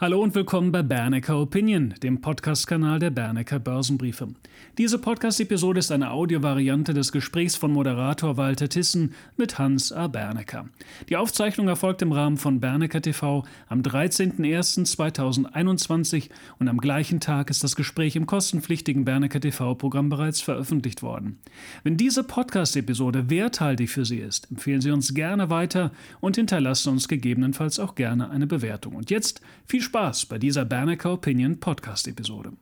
Hallo und willkommen bei Bernecker Opinion, dem Podcast-Kanal der Bernecker Börsenbriefe. Diese Podcast-Episode ist eine Audiovariante des Gesprächs von Moderator Walter Tissen mit Hans A. Bernecker. Die Aufzeichnung erfolgt im Rahmen von Bernecker TV am 13.01.2021 und am gleichen Tag ist das Gespräch im kostenpflichtigen Bernecker TV-Programm bereits veröffentlicht worden. Wenn diese Podcast-Episode werthaltig für Sie ist, empfehlen Sie uns gerne weiter und hinterlassen uns gegebenenfalls auch gerne eine Bewertung. Und jetzt viel Spaß Spaß bei dieser Bernecker Opinion Podcast-Episode.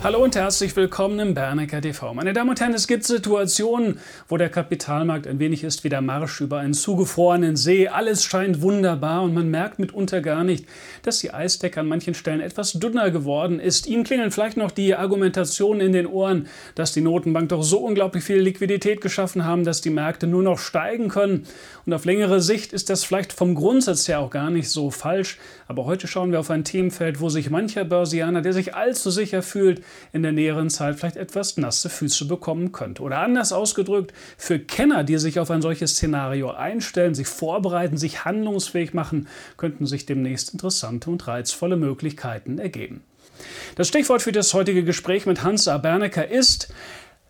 Hallo und herzlich willkommen im Bernecker TV. Meine Damen und Herren, es gibt Situationen, wo der Kapitalmarkt ein wenig ist wie der Marsch über einen zugefrorenen See. Alles scheint wunderbar und man merkt mitunter gar nicht, dass die Eisdecke an manchen Stellen etwas dünner geworden ist. Ihnen klingeln vielleicht noch die Argumentationen in den Ohren, dass die Notenbank doch so unglaublich viel Liquidität geschaffen haben, dass die Märkte nur noch steigen können. Und auf längere Sicht ist das vielleicht vom Grundsatz her auch gar nicht so falsch. Aber heute schauen wir auf ein Themenfeld, wo sich mancher Börsianer, der sich allzu sicher fühlt, in der näheren Zeit vielleicht etwas nasse Füße bekommen könnte. Oder anders ausgedrückt, für Kenner, die sich auf ein solches Szenario einstellen, sich vorbereiten, sich handlungsfähig machen, könnten sich demnächst interessante und reizvolle Möglichkeiten ergeben. Das Stichwort für das heutige Gespräch mit Hans A. Bernecker ist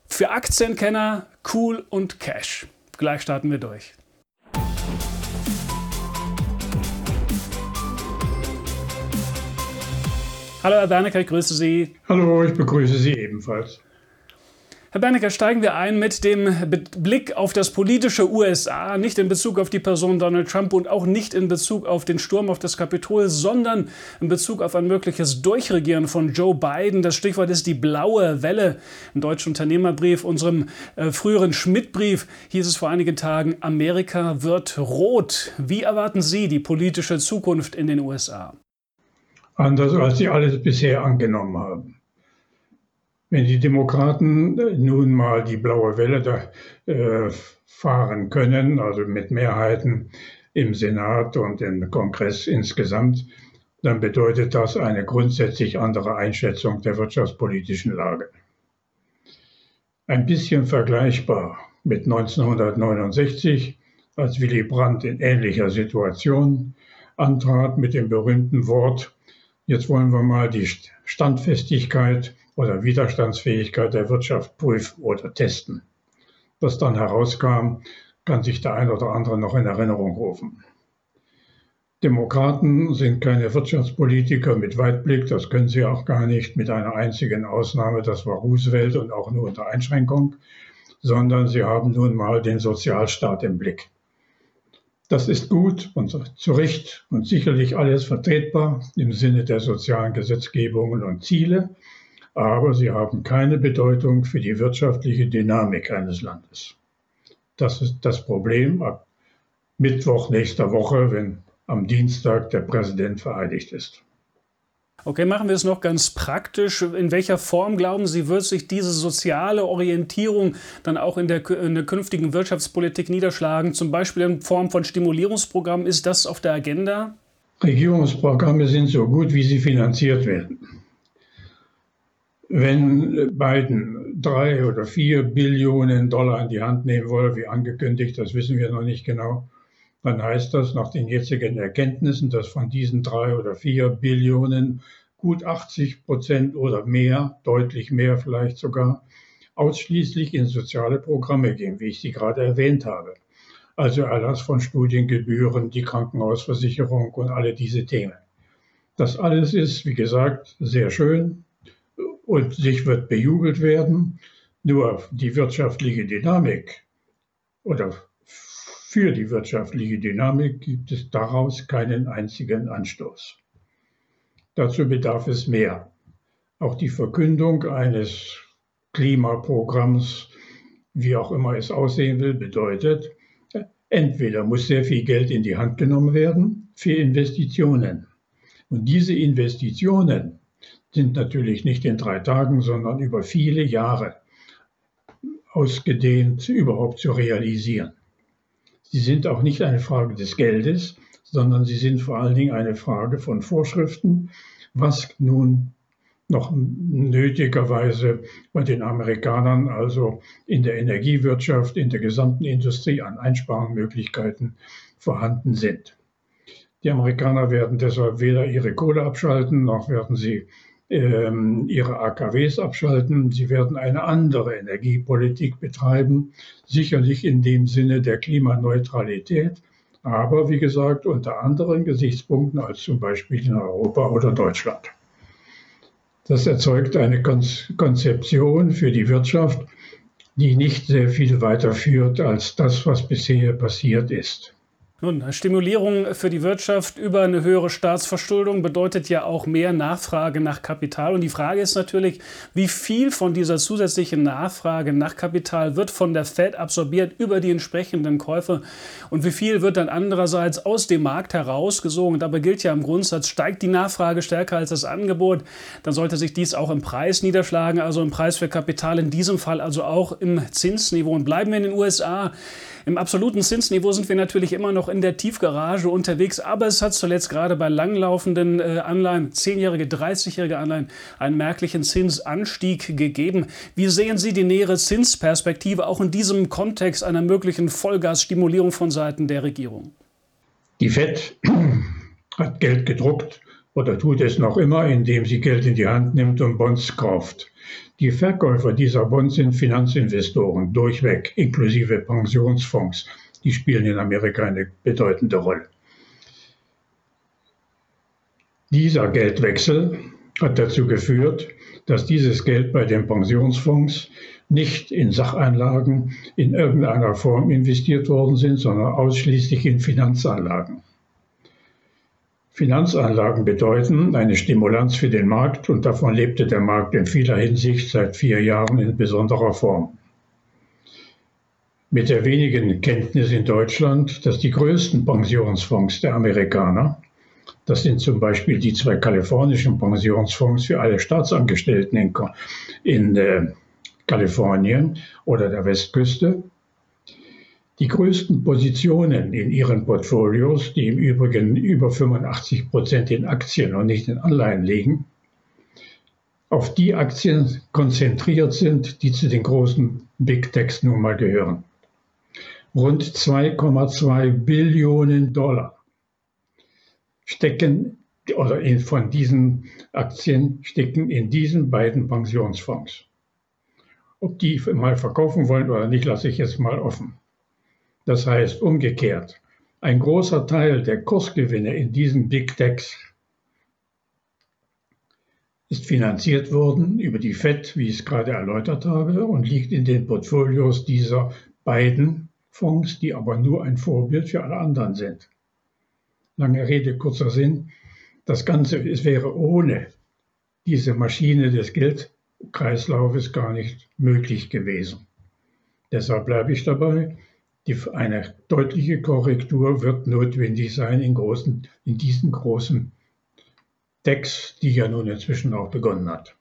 für Aktienkenner cool und Cash. Gleich starten wir durch. Hallo Herr Bernecker, ich grüße Sie. Hallo, ich begrüße Sie ebenfalls. Herr Bernecker, steigen wir ein mit dem Blick auf das politische USA, nicht in Bezug auf die Person Donald Trump und auch nicht in Bezug auf den Sturm auf das Kapitol, sondern in Bezug auf ein mögliches Durchregieren von Joe Biden. Das Stichwort ist die blaue Welle. Im deutschen Unternehmerbrief, unserem äh, früheren Schmidt-Brief, hieß es vor einigen Tagen, Amerika wird rot. Wie erwarten Sie die politische Zukunft in den USA? Anders als sie alles bisher angenommen haben. Wenn die Demokraten nun mal die blaue Welle da, äh, fahren können, also mit Mehrheiten im Senat und im Kongress insgesamt, dann bedeutet das eine grundsätzlich andere Einschätzung der wirtschaftspolitischen Lage. Ein bisschen vergleichbar mit 1969, als Willy Brandt in ähnlicher Situation antrat mit dem berühmten Wort Jetzt wollen wir mal die Standfestigkeit oder Widerstandsfähigkeit der Wirtschaft prüfen oder testen. Was dann herauskam, kann sich der ein oder andere noch in Erinnerung rufen. Demokraten sind keine Wirtschaftspolitiker mit Weitblick, das können sie auch gar nicht, mit einer einzigen Ausnahme, das war Roosevelt und auch nur unter Einschränkung, sondern sie haben nun mal den Sozialstaat im Blick. Das ist gut und zu Recht und sicherlich alles vertretbar im Sinne der sozialen Gesetzgebungen und Ziele, aber sie haben keine Bedeutung für die wirtschaftliche Dynamik eines Landes. Das ist das Problem ab Mittwoch nächster Woche, wenn am Dienstag der Präsident vereidigt ist. Okay, machen wir es noch ganz praktisch. In welcher Form glauben Sie, wird sich diese soziale Orientierung dann auch in der, in der, künftigen Wirtschaftspolitik niederschlagen? Zum Beispiel in Form von Stimulierungsprogrammen. Ist das auf der Agenda? Regierungsprogramme sind so gut, wie sie finanziert werden. Wenn Biden drei oder vier Billionen Dollar in die Hand nehmen wolle, wie angekündigt, das wissen wir noch nicht genau, dann heißt das nach den jetzigen Erkenntnissen, dass von diesen drei oder vier Billionen gut 80 Prozent oder mehr, deutlich mehr vielleicht sogar, ausschließlich in soziale Programme gehen, wie ich sie gerade erwähnt habe. Also Erlass von Studiengebühren, die Krankenhausversicherung und alle diese Themen. Das alles ist, wie gesagt, sehr schön und sich wird bejubelt werden. Nur die wirtschaftliche Dynamik oder für die wirtschaftliche Dynamik gibt es daraus keinen einzigen Anstoß. Dazu bedarf es mehr. Auch die Verkündung eines Klimaprogramms, wie auch immer es aussehen will, bedeutet, entweder muss sehr viel Geld in die Hand genommen werden für Investitionen. Und diese Investitionen sind natürlich nicht in drei Tagen, sondern über viele Jahre ausgedehnt überhaupt zu realisieren. Sie sind auch nicht eine Frage des Geldes, sondern sie sind vor allen Dingen eine Frage von Vorschriften, was nun noch nötigerweise bei den Amerikanern, also in der Energiewirtschaft, in der gesamten Industrie an Einsparmöglichkeiten vorhanden sind. Die Amerikaner werden deshalb weder ihre Kohle abschalten, noch werden sie ihre AKWs abschalten. Sie werden eine andere Energiepolitik betreiben, sicherlich in dem Sinne der Klimaneutralität, aber wie gesagt unter anderen Gesichtspunkten als zum Beispiel in Europa oder Deutschland. Das erzeugt eine Konzeption für die Wirtschaft, die nicht sehr viel weiter führt als das, was bisher passiert ist. Nun, Stimulierung für die Wirtschaft über eine höhere Staatsverschuldung bedeutet ja auch mehr Nachfrage nach Kapital. Und die Frage ist natürlich, wie viel von dieser zusätzlichen Nachfrage nach Kapital wird von der Fed absorbiert über die entsprechenden Käufe und wie viel wird dann andererseits aus dem Markt herausgesogen. Dabei gilt ja im Grundsatz, steigt die Nachfrage stärker als das Angebot, dann sollte sich dies auch im Preis niederschlagen, also im Preis für Kapital, in diesem Fall also auch im Zinsniveau. Und bleiben wir in den USA. Im absoluten Zinsniveau sind wir natürlich immer noch in der Tiefgarage unterwegs, aber es hat zuletzt gerade bei langlaufenden äh, Anleihen, 10-jährige, 30-jährige Anleihen, einen merklichen Zinsanstieg gegeben. Wie sehen Sie die nähere Zinsperspektive auch in diesem Kontext einer möglichen Vollgasstimulierung von Seiten der Regierung? Die FED hat Geld gedruckt oder tut es noch immer, indem sie Geld in die Hand nimmt und Bonds kauft. Die Verkäufer dieser Bonds sind Finanzinvestoren durchweg, inklusive Pensionsfonds. Die spielen in Amerika eine bedeutende Rolle. Dieser Geldwechsel hat dazu geführt, dass dieses Geld bei den Pensionsfonds nicht in Sacheinlagen in irgendeiner Form investiert worden sind, sondern ausschließlich in Finanzanlagen. Finanzanlagen bedeuten eine Stimulanz für den Markt und davon lebte der Markt in vieler Hinsicht seit vier Jahren in besonderer Form. Mit der wenigen Kenntnis in Deutschland, dass die größten Pensionsfonds der Amerikaner, das sind zum Beispiel die zwei kalifornischen Pensionsfonds für alle Staatsangestellten in, in äh, Kalifornien oder der Westküste, die größten Positionen in ihren Portfolios, die im Übrigen über 85 Prozent in Aktien und nicht in Anleihen liegen, auf die Aktien konzentriert sind, die zu den großen Big Techs nun mal gehören. Rund 2,2 Billionen Dollar stecken oder von diesen Aktien stecken in diesen beiden Pensionsfonds. Ob die mal verkaufen wollen oder nicht, lasse ich jetzt mal offen. Das heißt umgekehrt, ein großer Teil der Kursgewinne in diesen Big Techs ist finanziert worden über die FED, wie ich es gerade erläutert habe, und liegt in den Portfolios dieser beiden Fonds, die aber nur ein Vorbild für alle anderen sind. Lange Rede, kurzer Sinn. Das Ganze es wäre ohne diese Maschine des Geldkreislaufes gar nicht möglich gewesen. Deshalb bleibe ich dabei. Eine deutliche Korrektur wird notwendig sein in, großen, in diesen großen Decks, die ja nun inzwischen auch begonnen hat.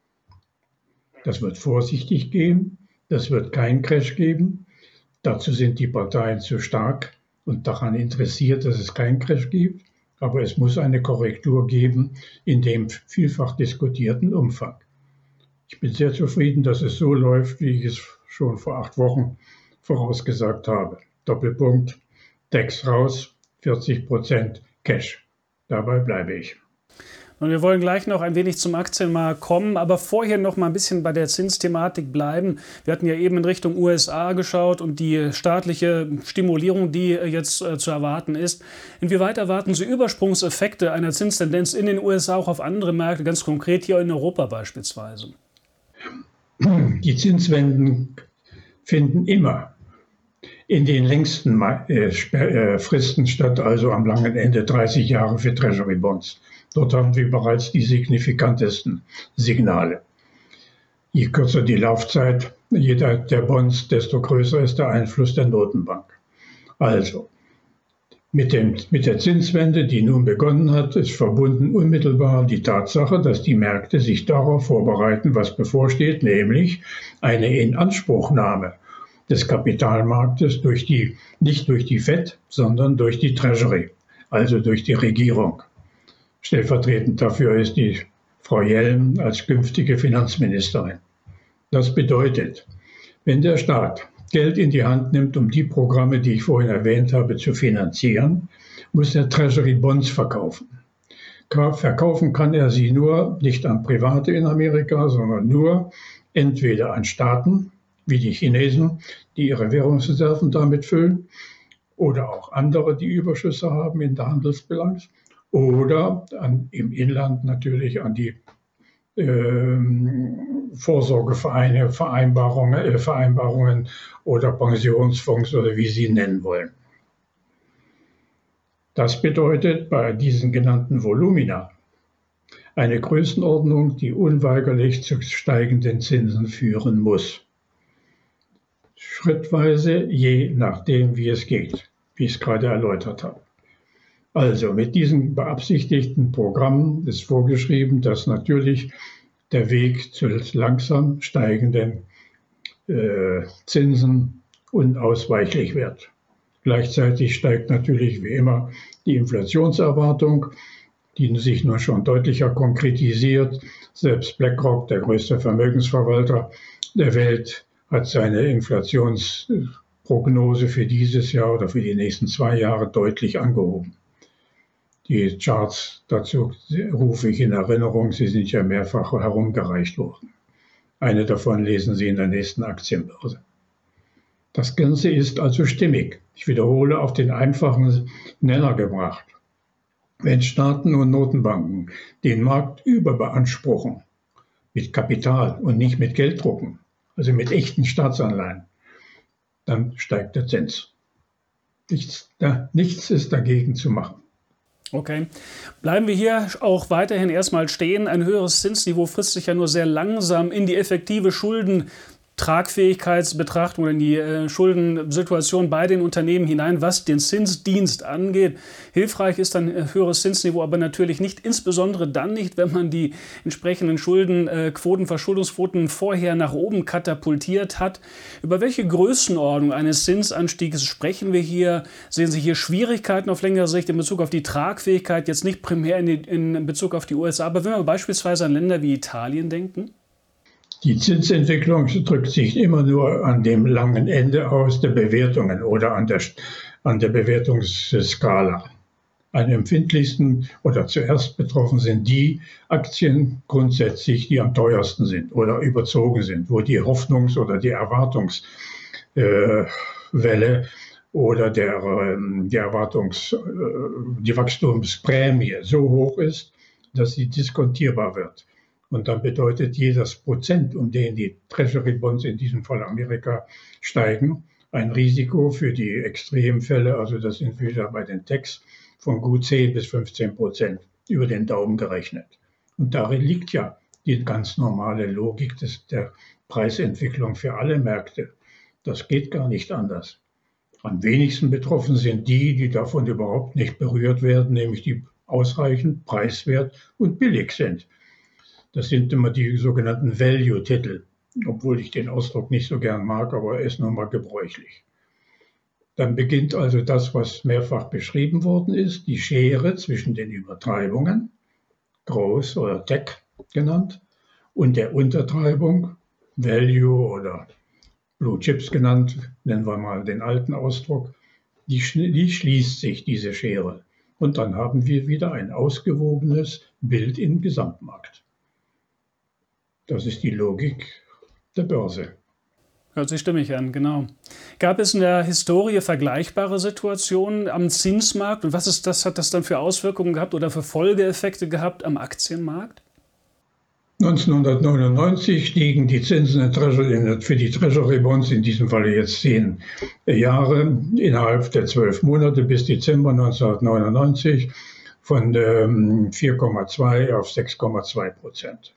Das wird vorsichtig gehen, das wird keinen Crash geben. Dazu sind die Parteien zu stark und daran interessiert, dass es keinen Crash gibt. Aber es muss eine Korrektur geben in dem vielfach diskutierten Umfang. Ich bin sehr zufrieden, dass es so läuft, wie ich es schon vor acht Wochen vorausgesagt habe. Doppelpunkt, Dex raus, 40 Prozent Cash. Dabei bleibe ich. Und wir wollen gleich noch ein wenig zum Aktienmarkt kommen, aber vorher noch mal ein bisschen bei der Zinsthematik bleiben. Wir hatten ja eben in Richtung USA geschaut und die staatliche Stimulierung, die jetzt äh, zu erwarten ist. Inwieweit erwarten Sie Übersprungseffekte einer Zinstendenz in den USA auch auf andere Märkte, ganz konkret hier in Europa beispielsweise? Die Zinswenden finden immer in den längsten äh, äh, Fristen statt, also am langen Ende 30 Jahre für Treasury Bonds. Dort haben wir bereits die signifikantesten Signale. Je kürzer die Laufzeit jeder der Bonds, desto größer ist der Einfluss der Notenbank. Also, mit, dem, mit der Zinswende, die nun begonnen hat, ist verbunden unmittelbar die Tatsache, dass die Märkte sich darauf vorbereiten, was bevorsteht, nämlich eine Inanspruchnahme des Kapitalmarktes durch die, nicht durch die Fed, sondern durch die Treasury, also durch die Regierung. Stellvertretend dafür ist die Frau Jelm als künftige Finanzministerin. Das bedeutet, wenn der Staat Geld in die Hand nimmt, um die Programme, die ich vorhin erwähnt habe, zu finanzieren, muss er Treasury Bonds verkaufen. Verkaufen kann er sie nur nicht an Private in Amerika, sondern nur entweder an Staaten, wie die Chinesen, die ihre Währungsreserven damit füllen, oder auch andere, die Überschüsse haben in der Handelsbilanz, oder an, im Inland natürlich an die äh, Vorsorgevereine, Vereinbarungen, äh, Vereinbarungen oder Pensionsfonds oder wie Sie nennen wollen. Das bedeutet bei diesen genannten Volumina eine Größenordnung, die unweigerlich zu steigenden Zinsen führen muss. Schrittweise, je nachdem, wie es geht, wie ich es gerade erläutert habe. Also mit diesem beabsichtigten Programm ist vorgeschrieben, dass natürlich der Weg zu langsam steigenden äh, Zinsen unausweichlich wird. Gleichzeitig steigt natürlich wie immer die Inflationserwartung, die sich nun schon deutlicher konkretisiert. Selbst BlackRock, der größte Vermögensverwalter der Welt, hat seine Inflationsprognose für dieses Jahr oder für die nächsten zwei Jahre deutlich angehoben. Die Charts dazu rufe ich in Erinnerung, sie sind ja mehrfach herumgereicht worden. Eine davon lesen Sie in der nächsten Aktienbörse. Das Ganze ist also stimmig. Ich wiederhole, auf den einfachen Nenner gebracht. Wenn Staaten und Notenbanken den Markt überbeanspruchen, mit Kapital und nicht mit Gelddrucken, also mit echten Staatsanleihen, dann steigt der Zins. Nichts, da, nichts ist dagegen zu machen. Okay. Bleiben wir hier auch weiterhin erstmal stehen. Ein höheres Zinsniveau frisst sich ja nur sehr langsam in die effektive Schulden Tragfähigkeitsbetrachtung oder in die äh, Schuldensituation bei den Unternehmen hinein, was den Zinsdienst angeht. Hilfreich ist ein äh, höheres Zinsniveau, aber natürlich nicht, insbesondere dann nicht, wenn man die entsprechenden Schuldenquoten, äh, Verschuldungsquoten vorher nach oben katapultiert hat. Über welche Größenordnung eines Zinsanstiegs sprechen wir hier? Sehen Sie hier Schwierigkeiten auf längere Sicht in Bezug auf die Tragfähigkeit, jetzt nicht primär in, die, in Bezug auf die USA, aber wenn wir beispielsweise an Länder wie Italien denken? Die Zinsentwicklung drückt sich immer nur an dem langen Ende aus der Bewertungen oder an der, an der Bewertungsskala. Am empfindlichsten oder zuerst betroffen sind die Aktien grundsätzlich, die am teuersten sind oder überzogen sind, wo die Hoffnungs- oder die Erwartungswelle äh, oder der, ähm, die Erwartungs-, äh, die Wachstumsprämie so hoch ist, dass sie diskontierbar wird. Und dann bedeutet jedes Prozent, um den die Treasury Bonds, in diesem Fall Amerika, steigen, ein Risiko für die Extremfälle, also das sind wieder bei den Techs, von gut 10 bis 15 Prozent über den Daumen gerechnet. Und darin liegt ja die ganz normale Logik des, der Preisentwicklung für alle Märkte. Das geht gar nicht anders. Am wenigsten betroffen sind die, die davon überhaupt nicht berührt werden, nämlich die ausreichend preiswert und billig sind. Das sind immer die sogenannten Value-Titel, obwohl ich den Ausdruck nicht so gern mag, aber er ist nun mal gebräuchlich. Dann beginnt also das, was mehrfach beschrieben worden ist, die Schere zwischen den Übertreibungen, Groß oder Tech genannt, und der Untertreibung, Value oder Blue Chips genannt, nennen wir mal den alten Ausdruck, die, die schließt sich diese Schere. Und dann haben wir wieder ein ausgewogenes Bild im Gesamtmarkt. Das ist die Logik der Börse. Hört sich stimmig an, genau. Gab es in der Historie vergleichbare Situationen am Zinsmarkt und was ist das, hat das dann für Auswirkungen gehabt oder für Folgeeffekte gehabt am Aktienmarkt? 1999 stiegen die Zinsen für die Treasury Bonds, in diesem Falle jetzt zehn Jahre, innerhalb der zwölf Monate bis Dezember 1999 von 4,2 ähm, auf 6,2 Prozent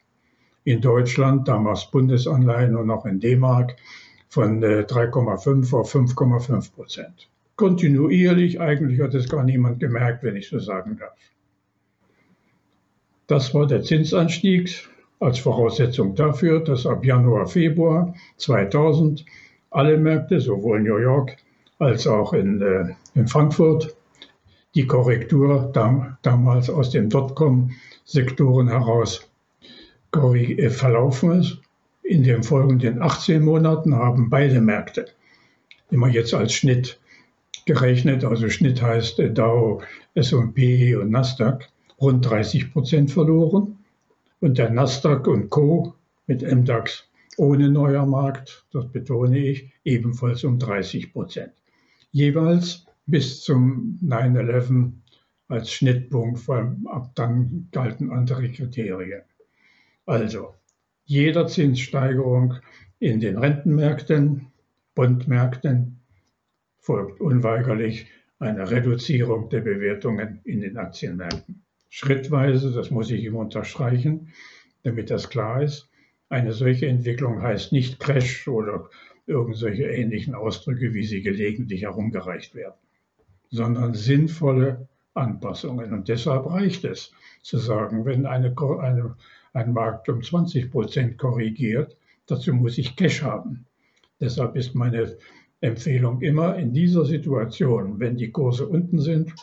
in Deutschland, damals Bundesanleihen und noch in D-Mark, von 3,5 äh, auf 5,5 Prozent. Kontinuierlich, eigentlich hat es gar niemand gemerkt, wenn ich so sagen darf. Das war der Zinsanstieg als Voraussetzung dafür, dass ab Januar, Februar 2000 alle Märkte, sowohl New York als auch in, äh, in Frankfurt, die Korrektur dam damals aus den Dotcom-Sektoren heraus verlaufen ist. In den folgenden 18 Monaten haben beide Märkte, immer jetzt als Schnitt gerechnet, also Schnitt heißt äh, Dow, S&P und Nasdaq, rund 30 Prozent verloren. Und der Nasdaq und Co. mit MDAX ohne neuer Markt, das betone ich, ebenfalls um 30 Prozent. Jeweils bis zum 9-11 als Schnittpunkt, weil ab dann galten andere Kriterien. Also, jeder Zinssteigerung in den Rentenmärkten, Bondmärkten folgt unweigerlich eine Reduzierung der Bewertungen in den Aktienmärkten. Schrittweise, das muss ich ihm unterstreichen, damit das klar ist, eine solche Entwicklung heißt nicht Crash oder irgendwelche ähnlichen Ausdrücke, wie sie gelegentlich herumgereicht werden, sondern sinnvolle Anpassungen. Und deshalb reicht es zu sagen, wenn eine, eine, ein Markt um 20 Prozent korrigiert, dazu muss ich Cash haben. Deshalb ist meine Empfehlung immer in dieser Situation, wenn die Kurse unten sind,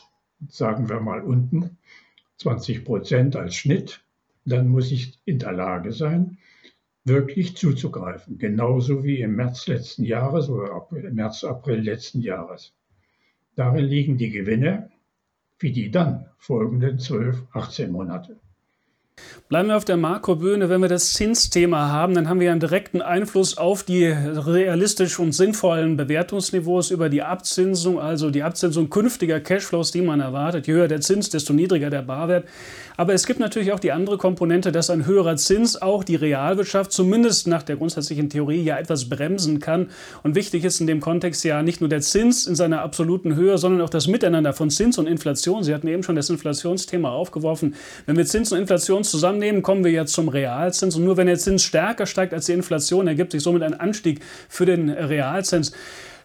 sagen wir mal unten, 20 Prozent als Schnitt, dann muss ich in der Lage sein, wirklich zuzugreifen. Genauso wie im März letzten Jahres oder März, April letzten Jahres. Darin liegen die Gewinne für die dann folgenden 12, 18 Monate. Bleiben wir auf der Makrobühne. Wenn wir das Zinsthema haben, dann haben wir einen direkten Einfluss auf die realistisch und sinnvollen Bewertungsniveaus über die Abzinsung, also die Abzinsung künftiger Cashflows, die man erwartet. Je höher der Zins, desto niedriger der Barwert. Aber es gibt natürlich auch die andere Komponente, dass ein höherer Zins auch die Realwirtschaft zumindest nach der grundsätzlichen Theorie ja etwas bremsen kann. Und wichtig ist in dem Kontext ja nicht nur der Zins in seiner absoluten Höhe, sondern auch das Miteinander von Zins und Inflation. Sie hatten eben schon das Inflationsthema aufgeworfen. Wenn wir Zins und Inflation zusammennehmen, kommen wir ja zum Realzins. Und nur wenn der Zins stärker steigt als die Inflation, ergibt sich somit ein Anstieg für den Realzins.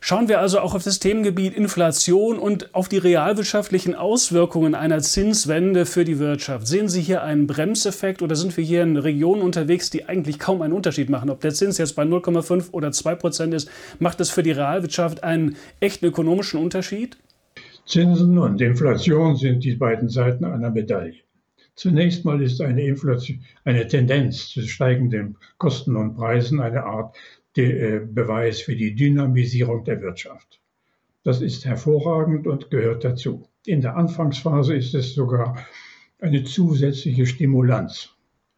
Schauen wir also auch auf das Themengebiet Inflation und auf die realwirtschaftlichen Auswirkungen einer Zinswende für die Wirtschaft. Sehen Sie hier einen Bremseffekt oder sind wir hier in Regionen unterwegs, die eigentlich kaum einen Unterschied machen? Ob der Zins jetzt bei 0,5 oder 2 Prozent ist, macht es für die Realwirtschaft einen echten ökonomischen Unterschied? Zinsen und Inflation sind die beiden Seiten einer Medaille. Zunächst mal ist eine, eine Tendenz zu steigenden Kosten und Preisen eine Art äh, Beweis für die Dynamisierung der Wirtschaft. Das ist hervorragend und gehört dazu. In der Anfangsphase ist es sogar eine zusätzliche Stimulanz.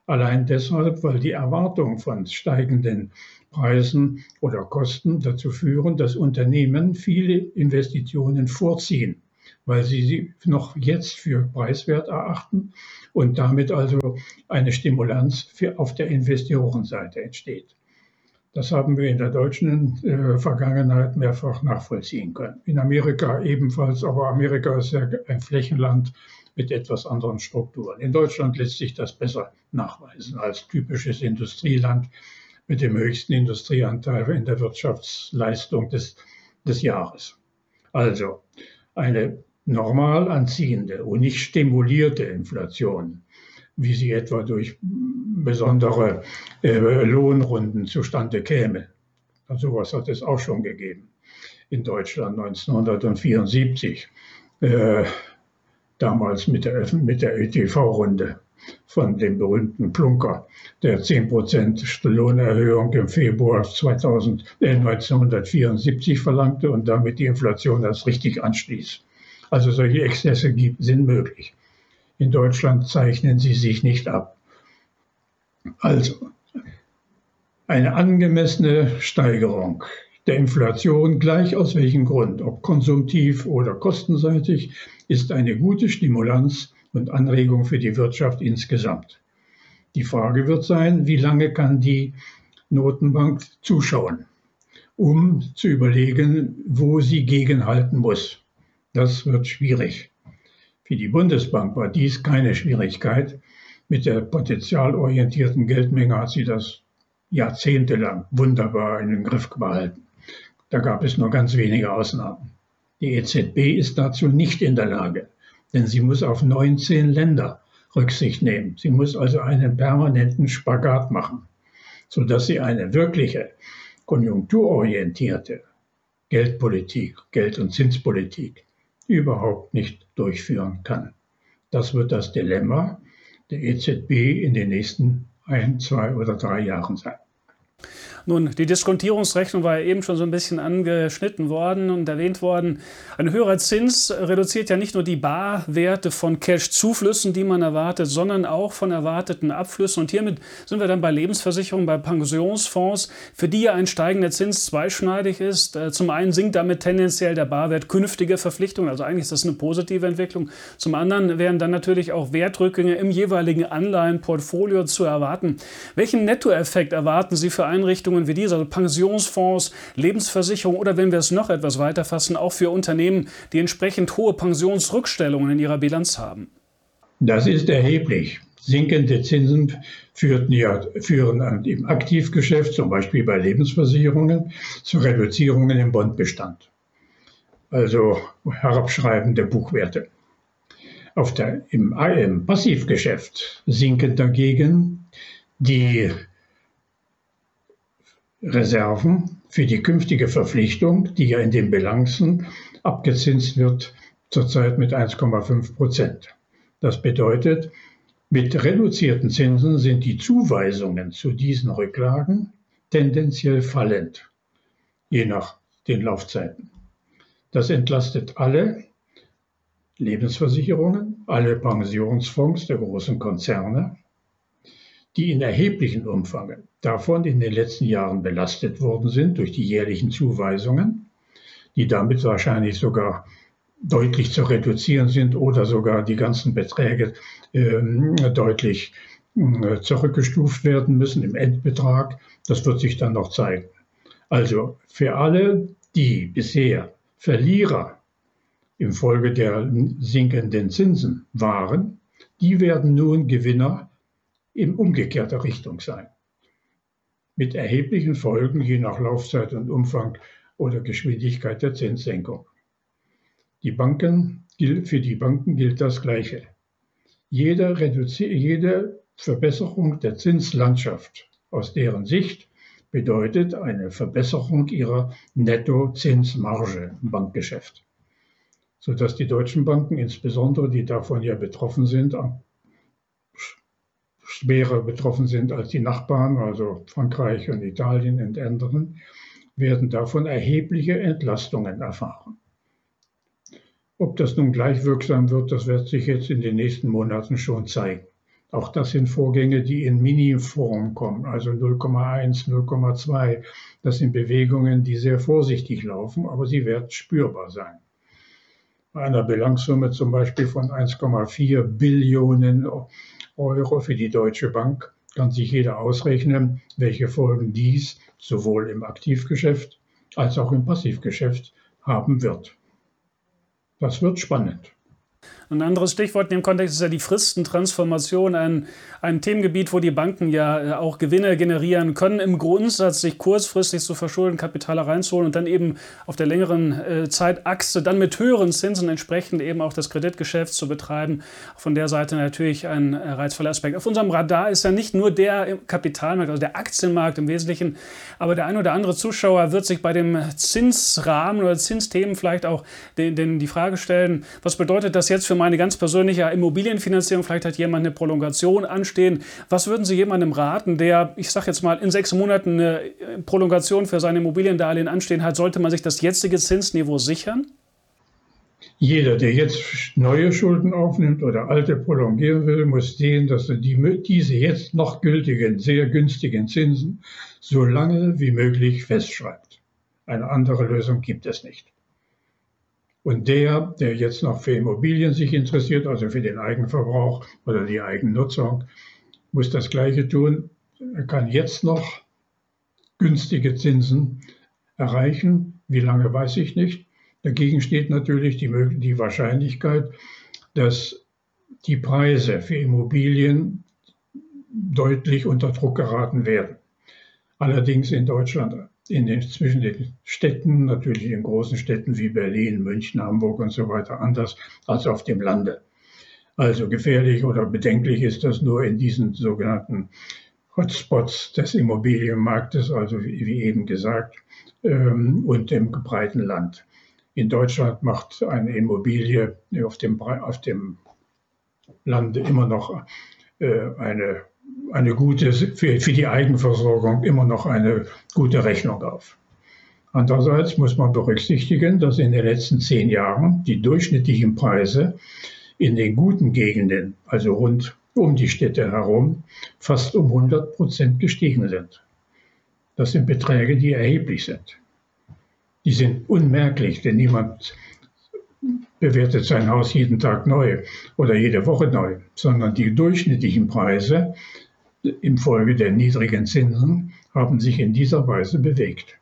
Allein deshalb, weil die Erwartung von steigenden Preisen oder Kosten dazu führen, dass Unternehmen viele Investitionen vorziehen, weil sie sie noch jetzt für preiswert erachten und damit also eine Stimulanz für auf der Investorenseite entsteht. Das haben wir in der deutschen äh, Vergangenheit mehrfach nachvollziehen können. In Amerika ebenfalls, aber Amerika ist ja ein Flächenland mit etwas anderen Strukturen. In Deutschland lässt sich das besser nachweisen als typisches Industrieland mit dem höchsten Industrieanteil in der Wirtschaftsleistung des, des Jahres. Also eine normal anziehende und nicht stimulierte Inflation wie sie etwa durch besondere äh, Lohnrunden zustande käme. Und sowas hat es auch schon gegeben in Deutschland 1974, äh, damals mit der, mit der ÖTV-Runde von dem berühmten Plunker, der 10% Lohnerhöhung im Februar 2000, äh, 1974 verlangte und damit die Inflation erst richtig anstieß. Also solche Exzesse gibt, sind möglich. In Deutschland zeichnen sie sich nicht ab. Also eine angemessene Steigerung der Inflation, gleich aus welchem Grund, ob konsumtiv oder kostenseitig, ist eine gute Stimulanz und Anregung für die Wirtschaft insgesamt. Die Frage wird sein, wie lange kann die Notenbank zuschauen, um zu überlegen, wo sie gegenhalten muss. Das wird schwierig. Für die Bundesbank war dies keine Schwierigkeit. Mit der potenzialorientierten Geldmenge hat sie das jahrzehntelang wunderbar in den Griff behalten. Da gab es nur ganz wenige Ausnahmen. Die EZB ist dazu nicht in der Lage, denn sie muss auf 19 Länder Rücksicht nehmen. Sie muss also einen permanenten Spagat machen, sodass sie eine wirkliche konjunkturorientierte Geldpolitik, Geld- und Zinspolitik überhaupt nicht durchführen kann. Das wird das Dilemma der EZB in den nächsten ein, zwei oder drei Jahren sein. Nun, die Diskontierungsrechnung war ja eben schon so ein bisschen angeschnitten worden und erwähnt worden. Ein höherer Zins reduziert ja nicht nur die Barwerte von Cash-Zuflüssen, die man erwartet, sondern auch von erwarteten Abflüssen. Und hiermit sind wir dann bei Lebensversicherungen, bei Pensionsfonds, für die ja ein steigender Zins zweischneidig ist. Äh, zum einen sinkt damit tendenziell der Barwert künftiger Verpflichtungen, also eigentlich ist das eine positive Entwicklung. Zum anderen wären dann natürlich auch Wertrückgänge im jeweiligen Anleihenportfolio zu erwarten. Welchen Nettoeffekt erwarten Sie für Einrichtungen, Einrichtungen wie diese, also Pensionsfonds, Lebensversicherung oder wenn wir es noch etwas weiter fassen, auch für Unternehmen, die entsprechend hohe Pensionsrückstellungen in ihrer Bilanz haben? Das ist erheblich. Sinkende Zinsen führen, ja, führen im Aktivgeschäft, zum Beispiel bei Lebensversicherungen, zu Reduzierungen im Bondbestand. Also herabschreibende Buchwerte. Der, im, Im Passivgeschäft sinken dagegen die Reserven für die künftige Verpflichtung, die ja in den Bilanzen abgezinst wird, zurzeit mit 1,5 Prozent. Das bedeutet, mit reduzierten Zinsen sind die Zuweisungen zu diesen Rücklagen tendenziell fallend, je nach den Laufzeiten. Das entlastet alle Lebensversicherungen, alle Pensionsfonds der großen Konzerne, die in erheblichem Umfang davon in den letzten Jahren belastet worden sind durch die jährlichen Zuweisungen, die damit wahrscheinlich sogar deutlich zu reduzieren sind oder sogar die ganzen Beträge äh, deutlich äh, zurückgestuft werden müssen im Endbetrag. Das wird sich dann noch zeigen. Also für alle, die bisher Verlierer infolge der sinkenden Zinsen waren, die werden nun Gewinner in umgekehrter Richtung sein. Mit erheblichen Folgen je nach Laufzeit und Umfang oder Geschwindigkeit der Zinssenkung. Die Banken, für die Banken gilt das Gleiche. Jede, jede Verbesserung der Zinslandschaft aus deren Sicht bedeutet eine Verbesserung ihrer Nettozinsmarge im Bankgeschäft, sodass die deutschen Banken, insbesondere die davon ja betroffen sind, schwerer betroffen sind als die Nachbarn, also Frankreich und Italien und anderen, werden davon erhebliche Entlastungen erfahren. Ob das nun gleich wirksam wird, das wird sich jetzt in den nächsten Monaten schon zeigen. Auch das sind Vorgänge, die in Mini-Form kommen, also 0,1, 0,2. Das sind Bewegungen, die sehr vorsichtig laufen, aber sie werden spürbar sein. Bei einer Bilanzsumme zum Beispiel von 1,4 Billionen Euro für die Deutsche Bank kann sich jeder ausrechnen, welche Folgen dies sowohl im Aktivgeschäft als auch im Passivgeschäft haben wird. Das wird spannend. Ein anderes Stichwort in dem Kontext ist ja die Fristentransformation, ein, ein Themengebiet, wo die Banken ja äh, auch Gewinne generieren können, im Grundsatz sich kurzfristig zu verschulden, Kapital reinzuholen und dann eben auf der längeren äh, Zeitachse dann mit höheren Zinsen entsprechend eben auch das Kreditgeschäft zu betreiben. Von der Seite natürlich ein äh, reizvoller Aspekt. Auf unserem Radar ist ja nicht nur der Kapitalmarkt, also der Aktienmarkt im Wesentlichen, aber der ein oder andere Zuschauer wird sich bei dem Zinsrahmen oder Zinsthemen vielleicht auch den, den die Frage stellen, was bedeutet das jetzt für meine ganz persönliche Immobilienfinanzierung, vielleicht hat jemand eine Prolongation anstehen. Was würden Sie jemandem raten, der, ich sage jetzt mal, in sechs Monaten eine Prolongation für sein Immobiliendarlehen anstehen hat? Sollte man sich das jetzige Zinsniveau sichern? Jeder, der jetzt neue Schulden aufnimmt oder alte prolongieren will, muss sehen, dass er die, diese jetzt noch gültigen, sehr günstigen Zinsen so lange wie möglich festschreibt. Eine andere Lösung gibt es nicht. Und der, der jetzt noch für Immobilien sich interessiert, also für den Eigenverbrauch oder die Eigennutzung, muss das Gleiche tun. Er kann jetzt noch günstige Zinsen erreichen. Wie lange weiß ich nicht. Dagegen steht natürlich die, die Wahrscheinlichkeit, dass die Preise für Immobilien deutlich unter Druck geraten werden. Allerdings in Deutschland in den, zwischen den Städten, natürlich in großen Städten wie Berlin, München, Hamburg und so weiter, anders als auf dem Lande. Also gefährlich oder bedenklich ist das nur in diesen sogenannten Hotspots des Immobilienmarktes, also wie, eben gesagt, ähm, und im breiten Land. In Deutschland macht eine Immobilie auf dem, auf dem Lande immer noch äh, eine eine gute, für, für die Eigenversorgung immer noch eine gute Rechnung auf. Andererseits muss man berücksichtigen, dass in den letzten zehn Jahren die durchschnittlichen Preise in den guten Gegenden, also rund um die Städte herum, fast um 100 Prozent gestiegen sind. Das sind Beträge, die erheblich sind. Die sind unmerklich, denn niemand bewertet sein Haus jeden Tag neu oder jede Woche neu, sondern die durchschnittlichen Preise infolge der niedrigen Zinsen haben sich in dieser Weise bewegt.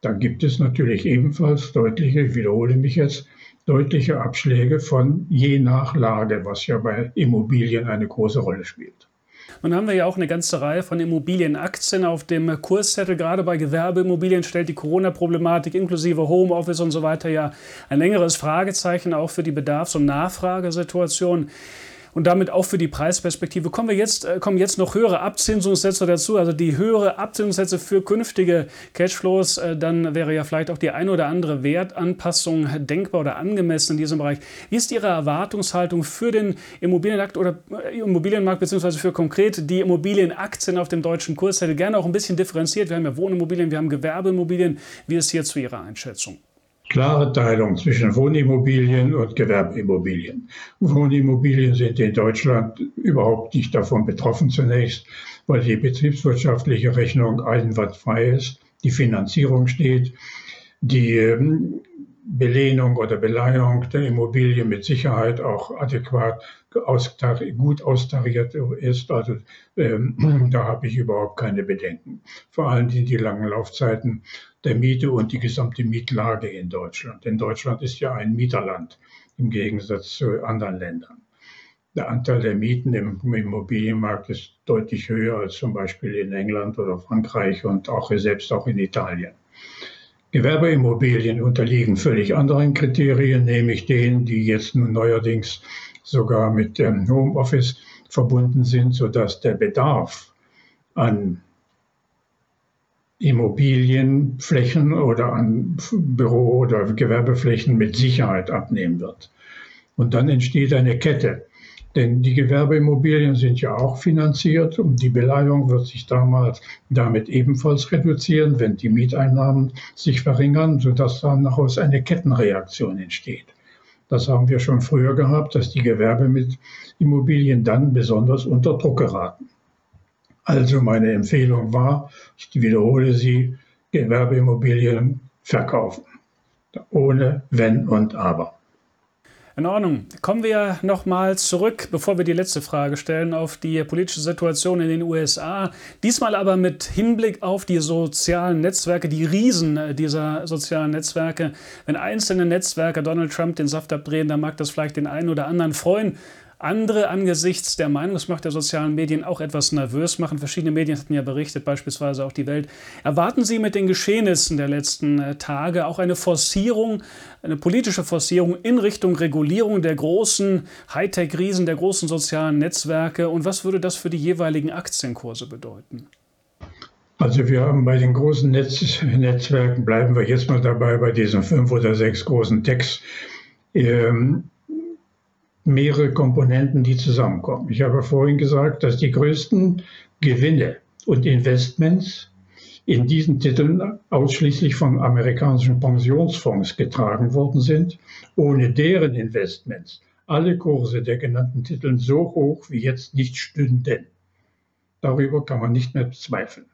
Dann gibt es natürlich ebenfalls deutliche, ich wiederhole mich jetzt, deutliche Abschläge von je nach Lage, was ja bei Immobilien eine große Rolle spielt. Nun haben wir ja auch eine ganze Reihe von Immobilienaktien auf dem Kurszettel. Gerade bei Gewerbeimmobilien stellt die Corona-Problematik inklusive Homeoffice und so weiter ja ein längeres Fragezeichen auch für die Bedarfs- und Nachfragesituation und damit auch für die Preisperspektive. Kommen wir jetzt, äh, kommen jetzt noch höhere Abzinsungssätze dazu, also die höhere Abzinsungssätze für künftige Cashflows, äh, dann wäre ja vielleicht auch die ein oder andere Wertanpassung denkbar oder angemessen in diesem Bereich. Wie ist Ihre Erwartungshaltung für den Immobilienmarkt oder äh, Immobilienmarkt beziehungsweise für konkret die Immobilienaktien auf dem deutschen Kurs? Hätte gerne auch ein bisschen differenziert. Wir haben ja Wohnimmobilien, wir haben Gewerbeimmobilien. Wie ist hier zu Ihrer Einschätzung? Klare Teilung zwischen Wohnimmobilien und Gewerbeimmobilien. Wohnimmobilien sind in Deutschland überhaupt nicht davon betroffen zunächst, weil die betriebswirtschaftliche Rechnung einwandfrei ist, die Finanzierung steht, die ähm, Belehnung oder Beleihung der Immobilie mit Sicherheit auch adäquat gut austariert ist. Also ähm, da habe ich überhaupt keine Bedenken. Vor allem die, die langen Laufzeiten der Miete und die gesamte Mietlage in Deutschland. Denn Deutschland ist ja ein Mieterland im Gegensatz zu anderen Ländern. Der Anteil der Mieten im Immobilienmarkt ist deutlich höher als zum Beispiel in England oder Frankreich und auch selbst auch in Italien. Gewerbeimmobilien unterliegen völlig anderen Kriterien, nämlich denen, die jetzt nun neuerdings sogar mit dem Homeoffice verbunden sind, sodass der Bedarf an Immobilienflächen oder an Büro- oder Gewerbeflächen mit Sicherheit abnehmen wird. Und dann entsteht eine Kette. Denn die Gewerbeimmobilien sind ja auch finanziert und die Beleihung wird sich damals damit ebenfalls reduzieren, wenn die Mieteinnahmen sich verringern, sodass daraus eine Kettenreaktion entsteht. Das haben wir schon früher gehabt, dass die Gewerbeimmobilien dann besonders unter Druck geraten. Also meine Empfehlung war, ich wiederhole sie, Gewerbeimmobilien verkaufen. Ohne Wenn und Aber. In Ordnung. Kommen wir nochmal zurück, bevor wir die letzte Frage stellen, auf die politische Situation in den USA. Diesmal aber mit Hinblick auf die sozialen Netzwerke, die Riesen dieser sozialen Netzwerke. Wenn einzelne Netzwerke Donald Trump den Saft abdrehen, dann mag das vielleicht den einen oder anderen freuen andere angesichts der Meinungsmacht der sozialen Medien auch etwas nervös machen. Verschiedene Medien hatten ja berichtet, beispielsweise auch die Welt. Erwarten Sie mit den Geschehnissen der letzten äh, Tage auch eine Forcierung, eine politische Forcierung in Richtung Regulierung der großen Hightech-Riesen, der großen sozialen Netzwerke? Und was würde das für die jeweiligen Aktienkurse bedeuten? Also wir haben bei den großen Netz Netzwerken, bleiben wir jetzt mal dabei, bei diesen fünf oder sechs großen Techs, ähm, mehrere Komponenten, die zusammenkommen. Ich habe vorhin gesagt, dass die größten Gewinne und Investments in diesen Titeln ausschließlich von amerikanischen Pensionsfonds getragen worden sind, ohne deren Investments alle Kurse der genannten Titel so hoch wie jetzt nicht stünden. Darüber kann man nicht mehr zweifeln.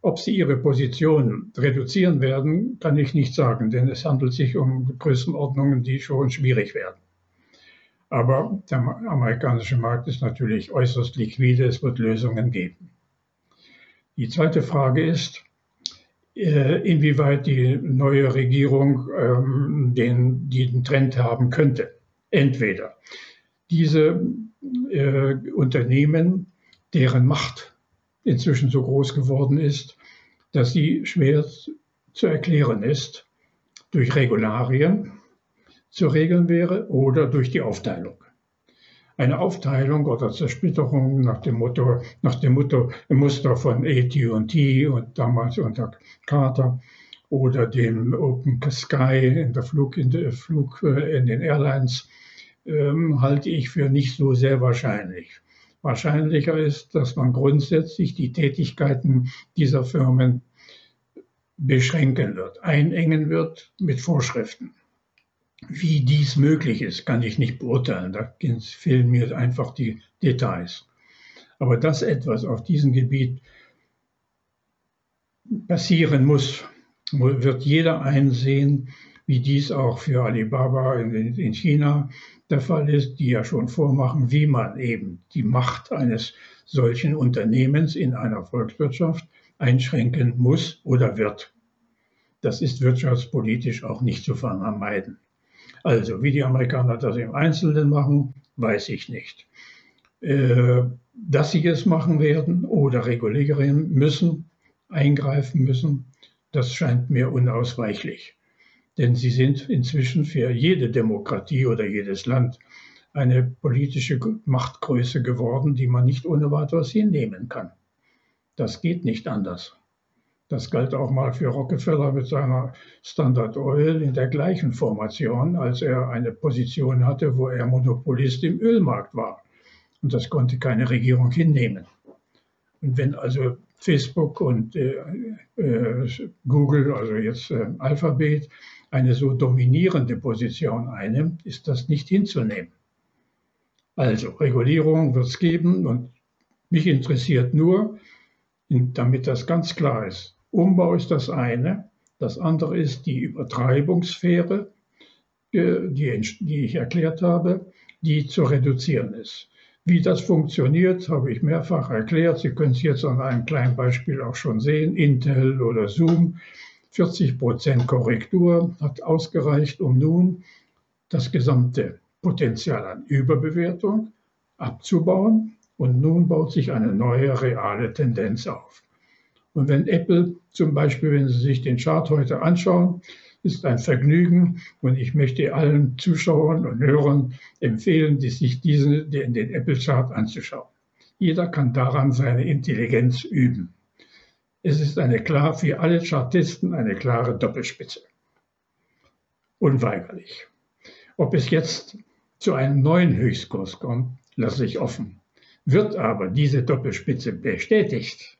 Ob sie ihre Position reduzieren werden, kann ich nicht sagen, denn es handelt sich um Größenordnungen, die schon schwierig werden. Aber der amerikanische Markt ist natürlich äußerst liquide, es wird Lösungen geben. Die zweite Frage ist, äh, inwieweit die neue Regierung ähm, den, den Trend haben könnte. Entweder diese äh, Unternehmen, deren Macht inzwischen so groß geworden ist, dass sie schwer zu erklären ist durch Regularien, zu regeln wäre oder durch die Aufteilung. Eine Aufteilung oder Zersplitterung nach dem Motto, nach dem Motto, Muster von AT&T und damals unter Carter oder dem Open Sky in der Flug, in, der Flug, äh, in den Airlines, ähm, halte ich für nicht so sehr wahrscheinlich. Wahrscheinlicher ist, dass man grundsätzlich die Tätigkeiten dieser Firmen beschränken wird, einengen wird mit Vorschriften. Wie dies möglich ist, kann ich nicht beurteilen. Da fehlen mir einfach die Details. Aber dass etwas auf diesem Gebiet passieren muss, wird jeder einsehen, wie dies auch für Alibaba in, China der Fall ist, die ja schon vormachen, wie man eben die Macht eines solchen Unternehmens in einer Volkswirtschaft einschränken muss oder wird. Das ist wirtschaftspolitisch auch nicht zu vermeiden. Also, wie die Amerikaner das im Einzelnen machen, weiß ich nicht. Äh, dass sie es machen werden oder regulieren müssen, eingreifen müssen, das scheint mir unausweichlich. Denn sie sind inzwischen für jede Demokratie oder jedes Land eine politische Machtgröße geworden, die man nicht ohne weiteres hinnehmen kann. Das geht nicht anders. Das galt auch mal für Rockefeller mit seiner Standard Oil in der gleichen Formation, als er eine Position hatte, wo er Monopolist im Ölmarkt war. Und das konnte keine Regierung hinnehmen. Und wenn also Facebook und äh, äh, Google, also jetzt äh, Alphabet, eine so dominierende Position einnimmt, ist das nicht hinzunehmen. Also Regulierung wird es geben und mich interessiert nur, damit das ganz klar ist, Umbau ist das eine, das andere ist die Übertreibungssphäre, äh, die, die ich erklärt habe, die zu reduzieren ist. Wie das funktioniert, habe ich mehrfach erklärt. Sie können es jetzt an einem kleinen Beispiel auch schon sehen. Intel oder Zoom. 40 Prozent Korrektur hat ausgereicht, um nun das gesamte Potenzial an Überbewertung abzubauen. Und nun baut sich eine neue reale Tendenz auf. Und wenn Apple zum Beispiel, wenn Sie sich den Chart heute anschauen, ist ein Vergnügen und ich möchte allen Zuschauern und Hörern empfehlen, die sich diesen, den, den Apple Chart anzuschauen. Jeder kann daran seine Intelligenz üben. Es ist eine klar für alle Chartisten eine klare Doppelspitze. Unweigerlich. Ob es jetzt zu einem neuen Höchstkurs kommt, lasse ich offen. Wird aber diese Doppelspitze bestätigt,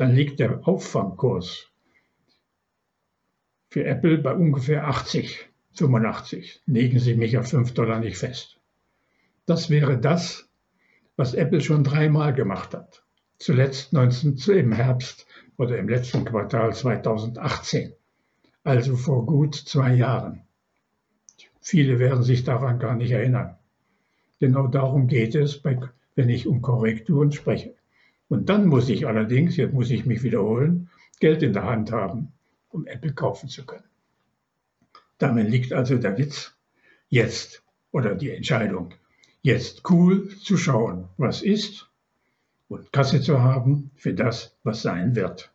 dann liegt der Auffangkurs für Apple bei ungefähr 80, 85. Legen Sie mich auf 5 Dollar nicht fest. Das wäre das, was Apple schon dreimal gemacht hat. Zuletzt 19, im Herbst oder im letzten Quartal 2018, also vor gut zwei Jahren. Viele werden sich daran gar nicht erinnern. Genau darum geht es, wenn ich um Korrekturen spreche. Und dann muss ich allerdings, jetzt muss ich mich wiederholen, Geld in der Hand haben um Apple kaufen zu können. Darin liegt also der Witz, jetzt oder die Entscheidung, jetzt cool zu schauen, was ist und Kasse zu haben für das, was sein wird.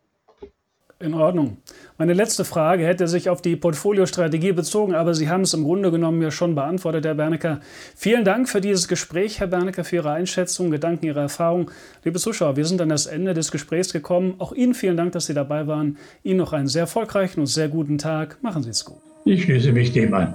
In Ordnung. Meine letzte Frage hätte sich auf die Portfoliostrategie bezogen, aber Sie haben es im Grunde genommen ja schon beantwortet, Herr Bernecker. Vielen Dank für dieses Gespräch, Herr Bernecker, für Ihre Einschätzung, Gedanken, Ihre Erfahrung. Liebe Zuschauer, wir sind an das Ende des Gesprächs gekommen. Auch Ihnen vielen Dank, dass Sie dabei waren. Ihnen noch einen sehr erfolgreichen und sehr guten Tag. Machen Sie es gut. Ich schließe mich dem an.